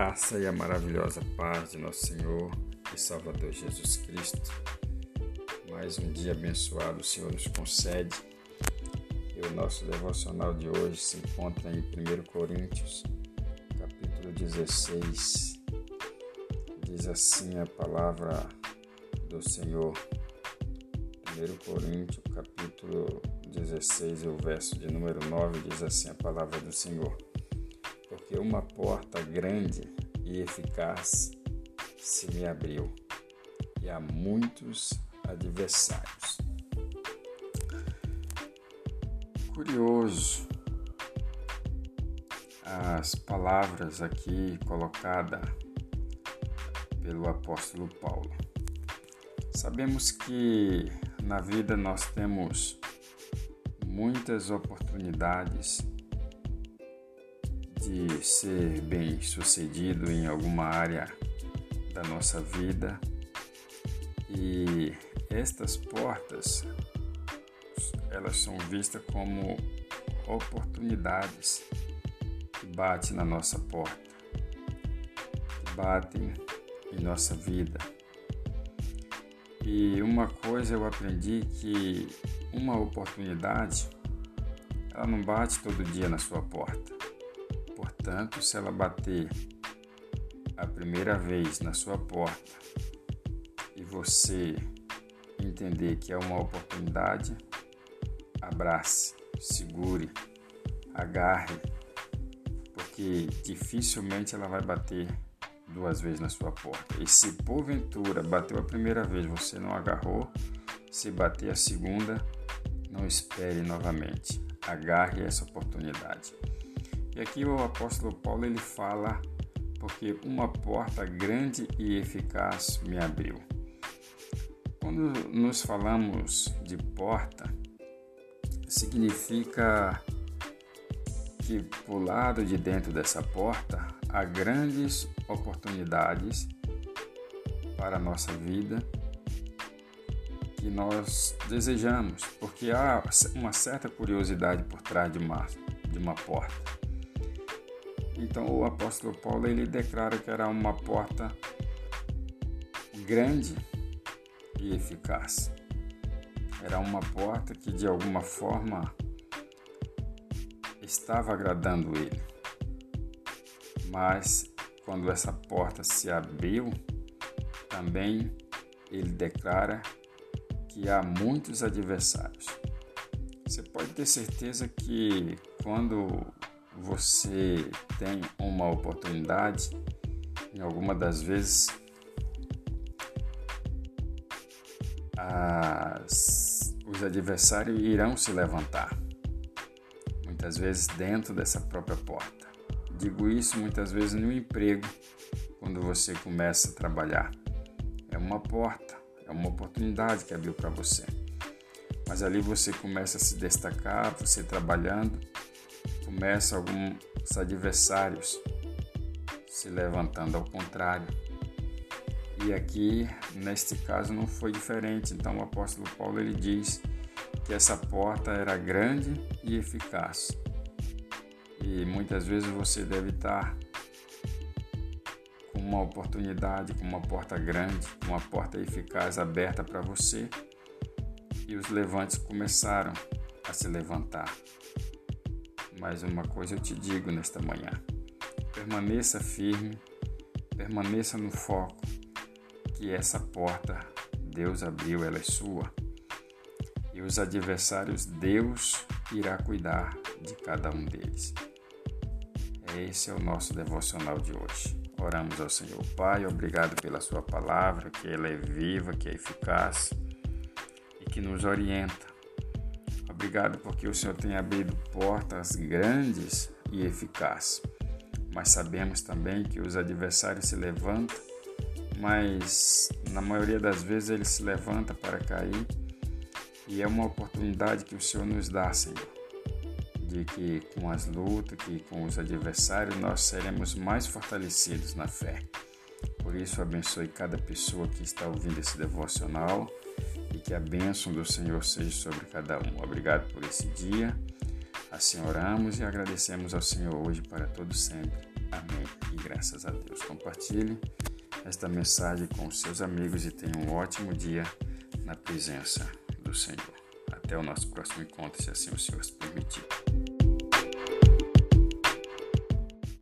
graça e a maravilhosa paz de nosso Senhor e Salvador Jesus Cristo. Mais um dia abençoado o Senhor nos concede. E o nosso devocional de hoje se encontra em 1 Coríntios, capítulo 16. Diz assim a palavra do Senhor. 1 Coríntios, capítulo 16, e o verso de número 9 diz assim a palavra do Senhor porque uma porta grande e eficaz se me abriu e há muitos adversários. Curioso as palavras aqui colocadas pelo apóstolo Paulo. Sabemos que na vida nós temos muitas oportunidades de ser bem sucedido em alguma área da nossa vida e estas portas elas são vistas como oportunidades que batem na nossa porta, que batem em nossa vida. E uma coisa eu aprendi que uma oportunidade ela não bate todo dia na sua porta. Portanto, se ela bater a primeira vez na sua porta e você entender que é uma oportunidade, abrace, segure, agarre, porque dificilmente ela vai bater duas vezes na sua porta. E se porventura bateu a primeira vez, você não agarrou, se bater a segunda, não espere novamente. Agarre essa oportunidade. E aqui o apóstolo Paulo ele fala porque uma porta grande e eficaz me abriu. Quando nos falamos de porta, significa que por lado de dentro dessa porta há grandes oportunidades para a nossa vida que nós desejamos, porque há uma certa curiosidade por trás de uma, de uma porta. Então o apóstolo Paulo ele declara que era uma porta grande e eficaz. Era uma porta que de alguma forma estava agradando ele. Mas quando essa porta se abriu, também ele declara que há muitos adversários. Você pode ter certeza que quando você tem uma oportunidade, em alguma das vezes as, os adversários irão se levantar, muitas vezes dentro dessa própria porta. Digo isso muitas vezes no emprego, quando você começa a trabalhar. É uma porta, é uma oportunidade que abriu para você. Mas ali você começa a se destacar, você trabalhando, começa alguns adversários se levantando ao contrário. E aqui, neste caso, não foi diferente. Então, o apóstolo Paulo ele diz que essa porta era grande e eficaz. E muitas vezes você deve estar com uma oportunidade, com uma porta grande, uma porta eficaz aberta para você. E os levantes começaram a se levantar. Mais uma coisa eu te digo nesta manhã: permaneça firme, permaneça no foco, que essa porta Deus abriu, ela é sua. E os adversários, Deus irá cuidar de cada um deles. Esse é o nosso devocional de hoje. Oramos ao Senhor Pai, obrigado pela Sua palavra, que ela é viva, que é eficaz e que nos orienta Obrigado porque o Senhor tem abrido portas grandes e eficazes. Mas sabemos também que os adversários se levantam, mas na maioria das vezes eles se levantam para cair. E é uma oportunidade que o Senhor nos dá, Senhor, de que com as lutas, que com os adversários nós seremos mais fortalecidos na fé. Por isso, abençoe cada pessoa que está ouvindo esse devocional e que a bênção do Senhor seja sobre cada um. Obrigado por esse dia. Assim oramos e agradecemos ao Senhor hoje para todo sempre. Amém. E graças a Deus. Compartilhe esta mensagem com os seus amigos e tenha um ótimo dia na presença do Senhor. Até o nosso próximo encontro, se assim o Senhor permitir.